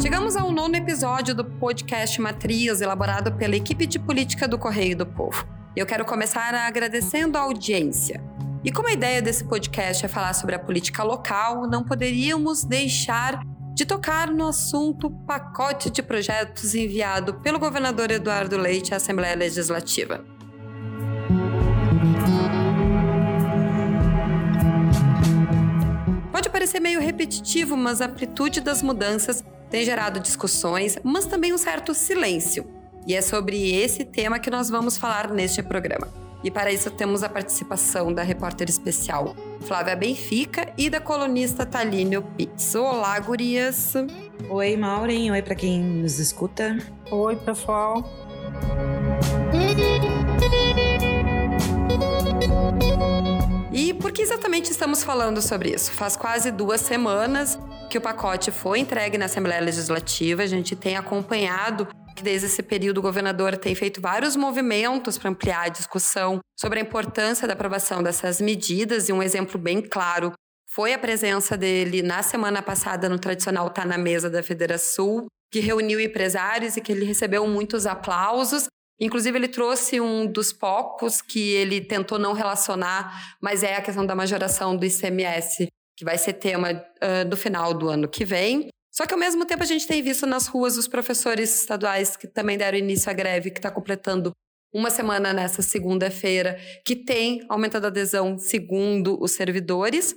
Chegamos ao nono episódio do podcast Matriz, elaborado pela equipe de política do Correio do Povo. Eu quero começar agradecendo a audiência. E como a ideia desse podcast é falar sobre a política local, não poderíamos deixar de tocar no assunto pacote de projetos enviado pelo governador Eduardo Leite à Assembleia Legislativa. Parecer meio repetitivo, mas a amplitude das mudanças tem gerado discussões, mas também um certo silêncio. E é sobre esse tema que nós vamos falar neste programa. E para isso temos a participação da repórter especial Flávia Benfica e da colunista Talínio Pitts. Olá, gurias! Oi, Maureen. Oi para quem nos escuta. Oi, pessoal. E por que exatamente estamos falando sobre isso? Faz quase duas semanas que o pacote foi entregue na Assembleia Legislativa. A gente tem acompanhado que desde esse período o governador tem feito vários movimentos para ampliar a discussão sobre a importância da aprovação dessas medidas e um exemplo bem claro foi a presença dele na semana passada no tradicional Tá na Mesa da Federação, que reuniu empresários e que ele recebeu muitos aplausos. Inclusive, ele trouxe um dos poucos que ele tentou não relacionar, mas é a questão da majoração do ICMS, que vai ser tema uh, do final do ano que vem. Só que ao mesmo tempo a gente tem visto nas ruas os professores estaduais que também deram início à greve, que está completando uma semana nessa segunda-feira, que tem aumentado a adesão segundo os servidores.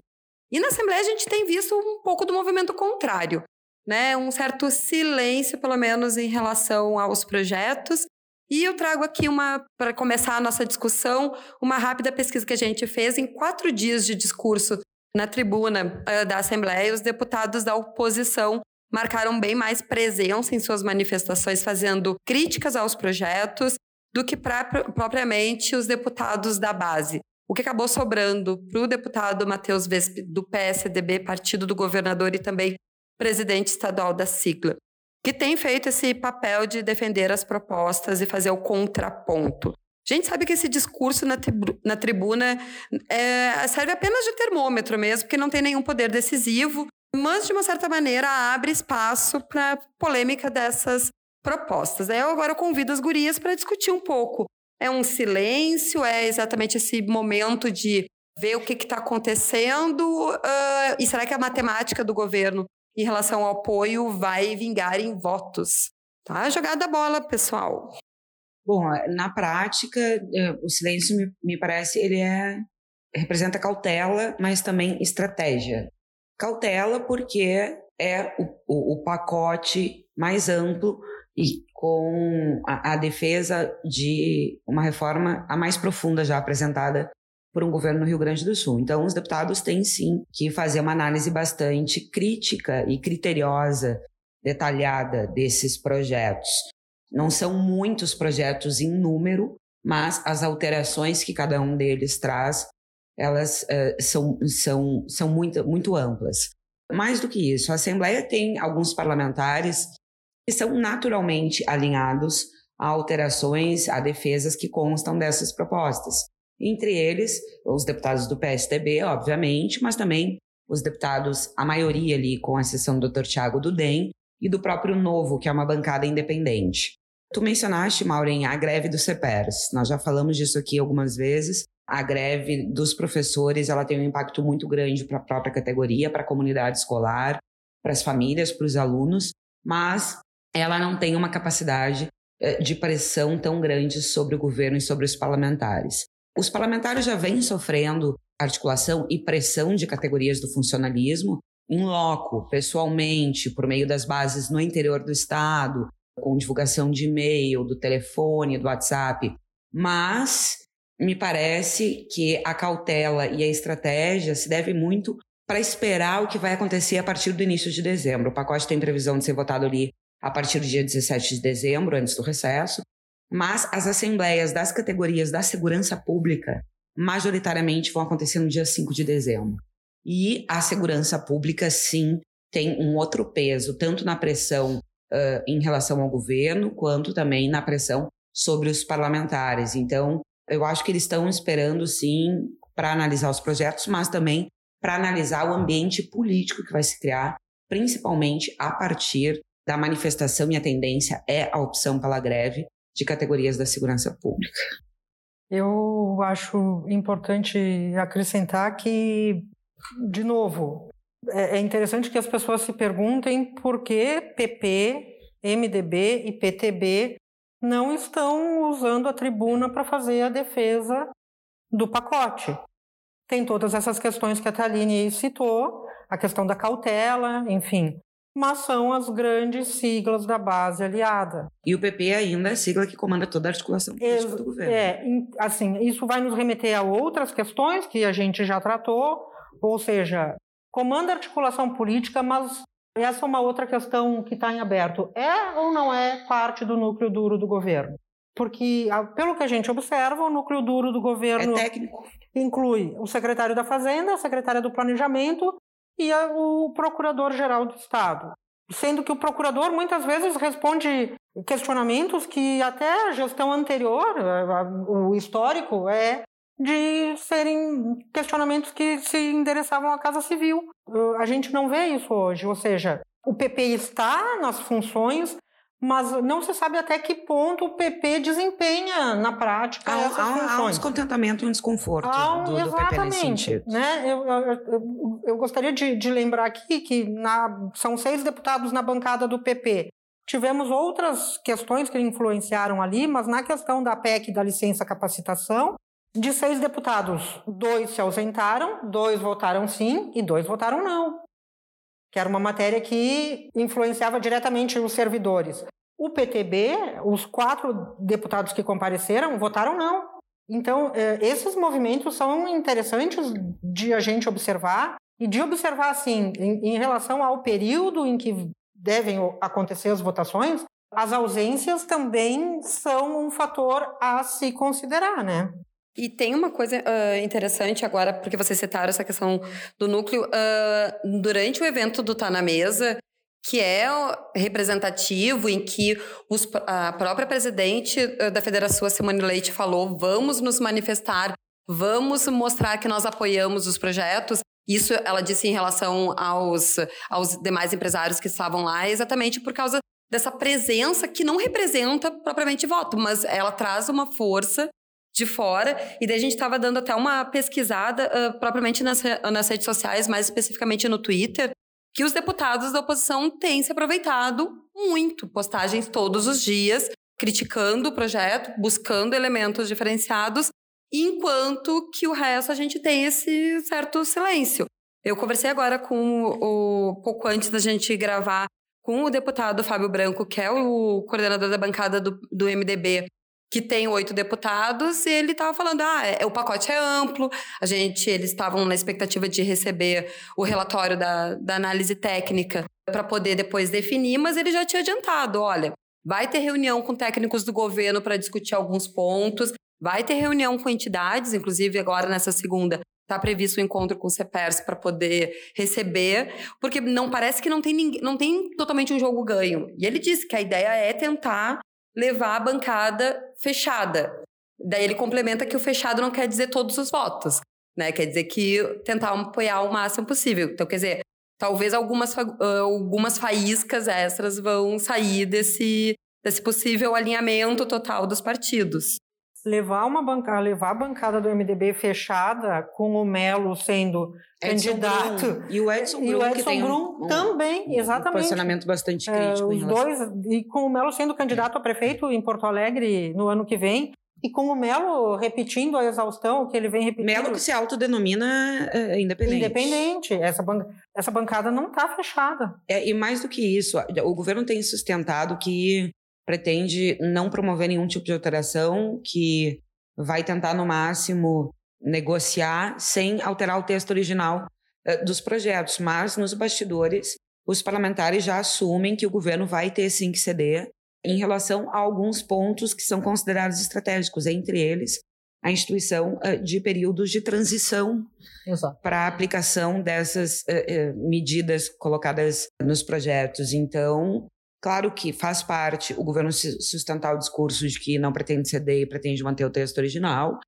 E na Assembleia a gente tem visto um pouco do movimento contrário, né? Um certo silêncio, pelo menos, em relação aos projetos. E eu trago aqui uma, para começar a nossa discussão, uma rápida pesquisa que a gente fez em quatro dias de discurso na tribuna uh, da Assembleia, os deputados da oposição marcaram bem mais presença em suas manifestações, fazendo críticas aos projetos, do que pra, propriamente os deputados da base. O que acabou sobrando para o deputado Matheus Vesp, do PSDB, partido do governador e também presidente estadual da sigla, que tem feito esse papel de defender as propostas e fazer o contraponto. A gente sabe que esse discurso na, na tribuna é, serve apenas de termômetro mesmo, porque não tem nenhum poder decisivo, mas de uma certa maneira abre espaço para polêmica dessas propostas. Eu agora convido as gurias para discutir um pouco. É um silêncio? É exatamente esse momento de ver o que está acontecendo? Uh, e será que a matemática do governo em relação ao apoio vai vingar em votos? Tá jogada a bola, pessoal. Bom, na prática, é, o silêncio me, me parece ele é representa cautela, mas também estratégia. Cautela porque é o, o, o pacote mais amplo e com a, a, defesa de uma reforma a mais profunda já apresentada por um governo no Rio Grande do Sul. Então, os deputados têm sim que fazer uma análise bastante crítica e criteriosa, detalhada desses projetos. Não são muitos projetos em número, mas as alterações que cada um deles traz, elas uh, são, são, são muito, muito amplas. Mais do que isso, a Assembleia tem alguns parlamentares que são naturalmente alinhados a alterações, a defesas que constam dessas propostas. Entre eles, os deputados do PSDB, obviamente, mas também os deputados, a maioria ali, com exceção do Dr. Tiago Dudem, e do próprio Novo, que é uma bancada independente. Tu mencionaste, Maureen, a greve dos CEPERS. Nós já falamos disso aqui algumas vezes. A greve dos professores ela tem um impacto muito grande para a própria categoria, para a comunidade escolar, para as famílias, para os alunos, mas ela não tem uma capacidade eh, de pressão tão grande sobre o governo e sobre os parlamentares. Os parlamentares já vêm sofrendo articulação e pressão de categorias do funcionalismo em loco, pessoalmente, por meio das bases no interior do Estado, com divulgação de e-mail, do telefone, do WhatsApp. Mas me parece que a cautela e a estratégia se deve muito para esperar o que vai acontecer a partir do início de dezembro. O pacote tem previsão de ser votado ali a partir do dia 17 de dezembro, antes do recesso, mas as assembleias das categorias da segurança pública majoritariamente vão acontecer no dia 5 de dezembro. E a segurança pública, sim, tem um outro peso, tanto na pressão uh, em relação ao governo, quanto também na pressão sobre os parlamentares. Então, eu acho que eles estão esperando, sim, para analisar os projetos, mas também para analisar o ambiente político que vai se criar, principalmente a partir da manifestação e a tendência é a opção pela greve de categorias da segurança pública. Eu acho importante acrescentar que, de novo, é, é interessante que as pessoas se perguntem por que PP, MDB e PTB não estão usando a tribuna para fazer a defesa do pacote. Tem todas essas questões que a Taline citou, a questão da cautela, enfim. Mas são as grandes siglas da base aliada. E o PP ainda é a sigla que comanda toda a articulação política do governo. É, assim, isso vai nos remeter a outras questões que a gente já tratou, ou seja, comanda a articulação política, mas essa é uma outra questão que está em aberto. É ou não é parte do núcleo duro do governo? Porque, pelo que a gente observa, o núcleo duro do governo. É técnico. Inclui o secretário da Fazenda, a secretária do Planejamento e o procurador-geral do Estado. Sendo que o procurador muitas vezes responde questionamentos que até a gestão anterior, o histórico, é de serem questionamentos que se endereçavam à Casa Civil. A gente não vê isso hoje, ou seja, o PP está nas funções, mas não se sabe até que ponto o PP desempenha na prática há, essas há, funções. Há um descontentamento e um desconforto há um, do, do PP nesse sentido. Né? Eu, eu, eu, eu gostaria de, de, lembrar aqui que na, são seis deputados na bancada do PP. Tivemos outras questões que influenciaram ali, mas na questão da PEC da licença capacitação, de seis deputados, dois se ausentaram, dois votaram sim e dois votaram não. Que era uma matéria que influenciava diretamente os servidores. O PTB, os quatro deputados que compareceram, votaram não. Então, é, esses movimentos são interessantes de a gente observar e de observar, assim, em relação ao período em que devem acontecer as votações, as ausências também são um fator a se considerar, né? E tem uma coisa uh, interessante agora, porque vocês citaram essa questão do núcleo. Uh, durante o evento do Tá na Mesa, que é representativo, em que os, a própria presidente da federação, Simone Leite, falou: vamos nos manifestar, vamos mostrar que nós apoiamos os projetos. Isso ela disse em relação aos, aos demais empresários que estavam lá, exatamente por causa dessa presença que não representa propriamente voto, mas ela traz uma força de fora. E daí a gente estava dando até uma pesquisada uh, propriamente nas, nas redes sociais, mais especificamente no Twitter, que os deputados da oposição têm se aproveitado muito, postagens todos os dias, criticando o projeto, buscando elementos diferenciados, enquanto que o resto a gente tem esse certo silêncio. Eu conversei agora com o pouco antes da gente gravar com o deputado Fábio Branco, que é o coordenador da bancada do, do MDB, que tem oito deputados, e ele estava falando: ah, é, o pacote é amplo, a gente, eles estavam na expectativa de receber o relatório da, da análise técnica para poder depois definir, mas ele já tinha adiantado: olha, vai ter reunião com técnicos do governo para discutir alguns pontos, vai ter reunião com entidades, inclusive agora nessa segunda. Está previsto o um encontro com o CEPERS para poder receber, porque não parece que não tem, ninguém, não tem totalmente um jogo ganho. E ele disse que a ideia é tentar levar a bancada fechada. Daí ele complementa que o fechado não quer dizer todos os votos, né? Quer dizer que tentar apoiar o máximo possível. Então, quer dizer, talvez algumas, algumas faíscas extras vão sair desse, desse possível alinhamento total dos partidos levar uma bancada, levar a bancada do MDB fechada com o Melo sendo Edson candidato Brum. e o Edson Brum, e o Edson Brum um, também, um, exatamente. Um posicionamento bastante crítico. É, os dois e com o Melo sendo candidato a prefeito em Porto Alegre no ano que vem. E com o Melo repetindo a exaustão, o que ele vem repetindo. Melo que se autodenomina uh, independente. Independente. Essa, ban essa bancada não está fechada. É, e mais do que isso, o governo tem sustentado que pretende não promover nenhum tipo de alteração, que vai tentar, no máximo, negociar sem alterar o texto original uh, dos projetos. Mas, nos bastidores, os parlamentares já assumem que o governo vai ter sim que ceder em relação a alguns pontos que são considerados estratégicos, entre eles a instituição uh, de períodos de transição para a aplicação dessas uh, medidas colocadas nos projetos. Então, Claro que faz parte o governo sustentar o discurso de que não pretende ceder e pretende manter o texto original,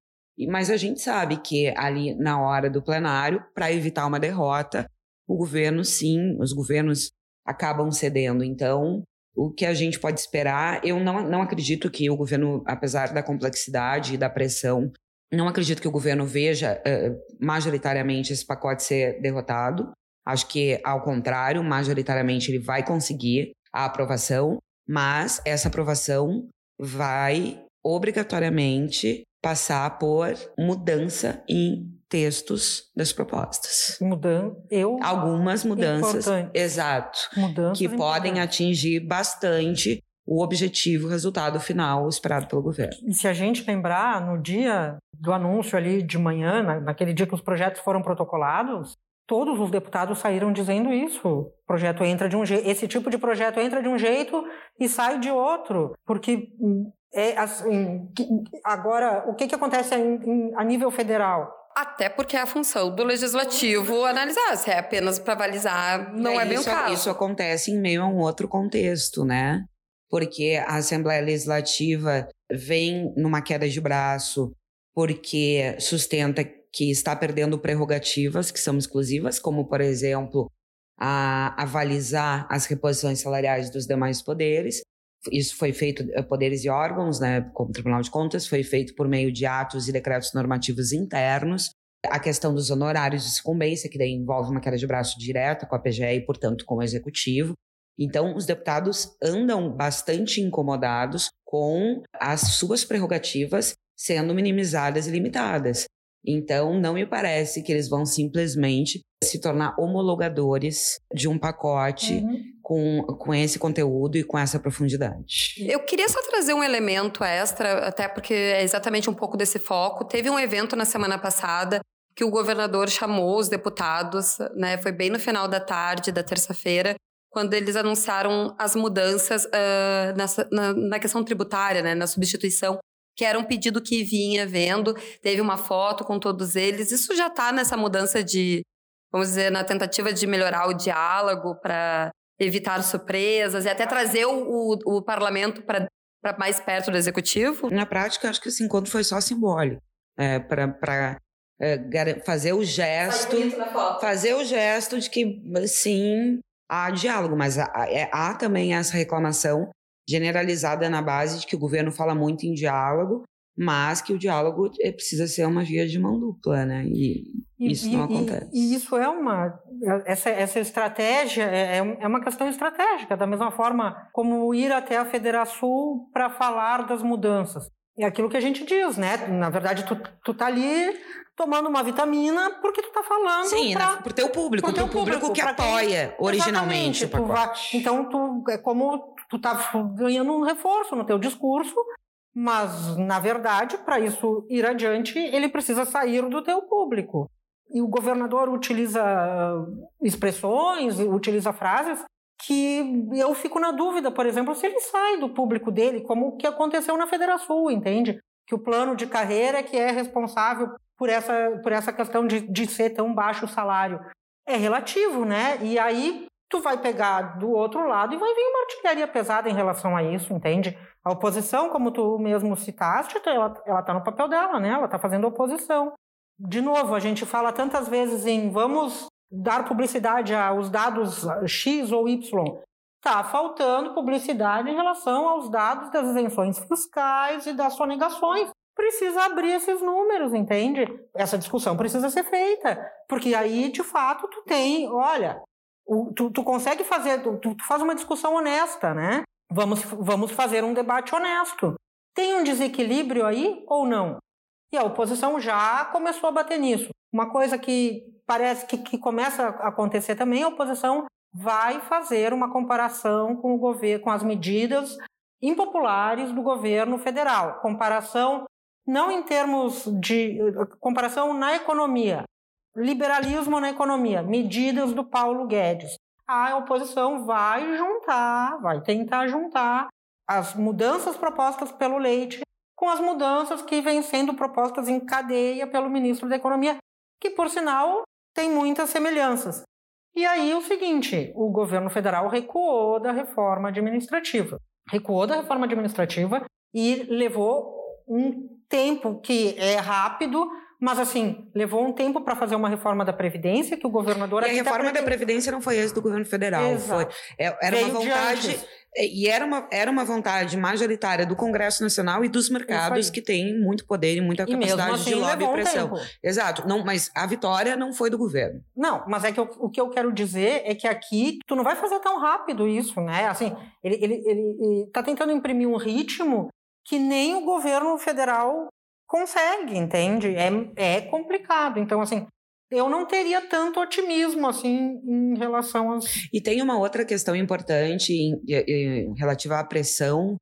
Mas a gente sabe que ali na hora do plenário, para evitar uma derrota, o governo, sim, os governos acabam cedendo. Então, o que a gente pode esperar, eu não, não acredito que o governo, apesar da complexidade e da pressão, não acredito que o governo veja uh, majoritariamente esse pacote ser derrotado. Acho que, ao contrário, majoritariamente ele vai conseguir a aprovação, mas essa aprovação vai obrigatoriamente passar por mudança em textos das propostas. Mudando, eu algumas mudanças, exato, mudanças que podem atingir bastante o objetivo, o resultado final esperado pelo governo. E se a gente lembrar, no dia do anúncio ali de manhã, naquele dia que os projetos foram protocolados, todos os deputados saíram dizendo isso. O projeto entra de um jeito, esse tipo de projeto entra de um jeito e sai de outro, porque hum, é assim, agora o que, que acontece a nível federal? Até porque é a função do legislativo analisar, se é apenas para avalizar, não é, é bem o caso. Isso acontece em meio a um outro contexto, né? porque a Assembleia Legislativa vem numa queda de braço, porque sustenta que está perdendo prerrogativas que são exclusivas, como, por exemplo, a avalizar as reposições salariais dos demais poderes. Isso foi feito, eh, poderes e órgãos, né, como Tribunal de Contas, foi feito por meio de atos e decretos normativos internos. A questão dos honorários de sucumbência, que daí envolve uma queda de braço direta com a PGE e, portanto, com o Executivo. Então, os deputados andam bastante incomodados com as suas prerrogativas sendo minimizadas e limitadas. Então, não me parece que eles vão simplesmente se tornar homologadores de um pacote uhum. com, com esse conteúdo e com essa profundidade. Eu queria só trazer um elemento extra, até porque é exatamente um pouco desse foco. Teve um evento na semana passada que o governador chamou os deputados, né? Foi bem no final da tarde da terça-feira, quando eles anunciaram as mudanças uh, nessa, na, na, questão tributária, né, na substituição, que era um pedido que vinha vendo, teve uma foto com todos eles. Isso já está nessa mudança de, vamos dizer, na tentativa de melhorar o diálogo para evitar surpresas e até trazer o, o, o parlamento para mais perto do executivo? Na prática, acho que esse encontro foi só simbólico. É, para é, fazer o gesto fazer o gesto de que sim há diálogo, mas há, é, há também essa reclamação generalizada na base de que o governo fala muito em diálogo, mas que o diálogo é, precisa ser uma via de mão dupla, né? E, e isso não acontece. E, e, isso é uma essa, essa estratégia é, é, é uma questão estratégica, da mesma forma como ir até a Federação para falar das mudanças. É aquilo que a gente diz, né? Na verdade, tu, tu tá ali tomando uma vitamina porque tu tá falando. Sim, pra, pro teu público, pro teu público, público que apoia quem, originalmente o pacote. Vai, então, tu, é como tu tá ganhando um reforço no teu discurso, mas, na verdade, para isso ir adiante, ele precisa sair do teu público. E o governador utiliza expressões, utiliza frases que eu fico na dúvida, por exemplo, se ele sai do público dele, como o que aconteceu na Federação, entende? Que o plano de carreira é que é responsável por essa, por essa questão de, de ser tão baixo o salário. É relativo, né? E aí tu vai pegar do outro lado e vai vir uma artilharia pesada em relação a isso, entende? A oposição, como tu mesmo citaste, ela, ela tá no papel dela, né? Ela tá fazendo oposição. De novo, a gente fala tantas vezes em vamos dar publicidade aos dados X ou Y. Tá faltando publicidade em relação aos dados das isenções fiscais e das sonegações precisa abrir esses números, entende? Essa discussão precisa ser feita, porque aí, de fato, tu tem, olha, tu, tu, consegue fazer, tu, tu, faz uma discussão honesta, né? Vamos, vamos fazer um debate honesto. Tem um desequilíbrio aí ou não? E a oposição já começou a bater nisso. Uma coisa que parece que, que começa a acontecer também, a oposição vai fazer uma comparação com o governo, com as medidas impopulares do governo federal. Comparação não em termos de comparação na economia, liberalismo na economia, medidas do Paulo Guedes. A oposição vai juntar, vai tentar juntar as mudanças propostas pelo Leite com as mudanças que vêm sendo propostas em cadeia pelo ministro da Economia, que, por sinal, tem muitas semelhanças. E aí o seguinte, o governo federal recuou da reforma administrativa. Recuou da reforma administrativa e levou um tempo que é rápido, mas, assim, levou um tempo para fazer uma reforma da Previdência, que o governador... E a reforma da Previdência não foi esse do governo federal. Foi, é, era Veio uma vontade... E era uma, era uma vontade majoritária do Congresso Nacional e dos mercados que têm muito poder e muita capacidade assim, de lobby e pressão. Um Exato. Não, mas a vitória não foi do governo. Não, mas é que eu, o que eu quero dizer é que aqui tu não vai fazer tão rápido isso, né? Assim, ele, ele, ele, ele tá tentando imprimir um ritmo que nem o governo federal consegue, entende? É, é complicado. Então, assim, eu não teria tanto otimismo assim em relação às. E tem uma outra questão importante em, em, relativa à pressão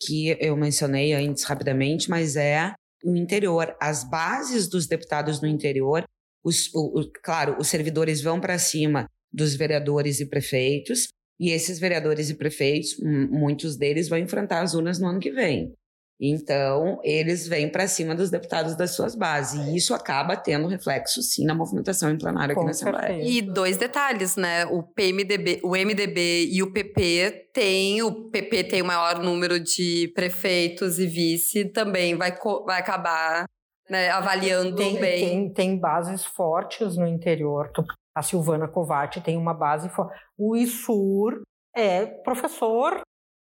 que eu mencionei antes rapidamente, mas é o interior. As bases dos deputados no interior, os, o, o, claro, os servidores vão para cima dos vereadores e prefeitos, e esses vereadores e prefeitos, muitos deles vão enfrentar as urnas no ano que vem. Então, eles vêm para cima dos deputados das suas bases. E isso acaba tendo reflexo, sim, na movimentação em plenário aqui na Assembleia. E dois detalhes, né? O PMDB, o MDB e o PP têm, o PP tem o maior número de prefeitos e vice, também vai, vai acabar né, avaliando tem, bem. Tem, tem bases fortes no interior. A Silvana Covatti tem uma base forte. O ISUR é professor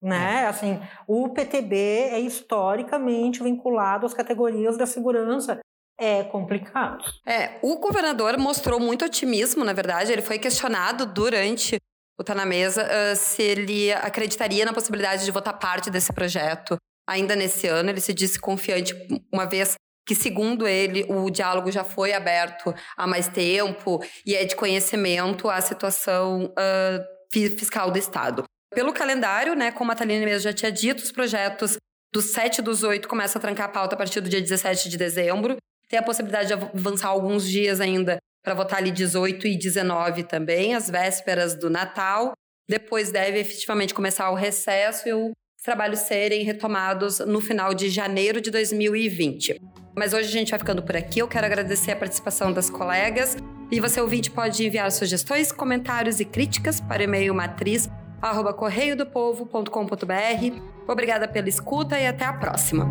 né? É. Assim, o PTB é historicamente vinculado às categorias da segurança. É complicado. É, o governador mostrou muito otimismo, na verdade. Ele foi questionado durante o Tá na Mesa uh, se ele acreditaria na possibilidade de votar parte desse projeto ainda nesse ano. Ele se disse confiante, uma vez que, segundo ele, o diálogo já foi aberto há mais tempo e é de conhecimento a situação uh, fiscal do Estado. Pelo calendário, né, como a Thaline mesmo já tinha dito, os projetos dos 7 dos 8 começam a trancar a pauta a partir do dia 17 de dezembro. Tem a possibilidade de avançar alguns dias ainda para votar ali 18 e 19 também, as vésperas do Natal. Depois deve efetivamente começar o recesso e os trabalhos serem retomados no final de janeiro de 2020. Mas hoje a gente vai ficando por aqui. Eu quero agradecer a participação das colegas. E você, ouvinte, pode enviar sugestões, comentários e críticas para o e-mail matriz arroba correiodopovo.com.br. Obrigada pela escuta e até a próxima.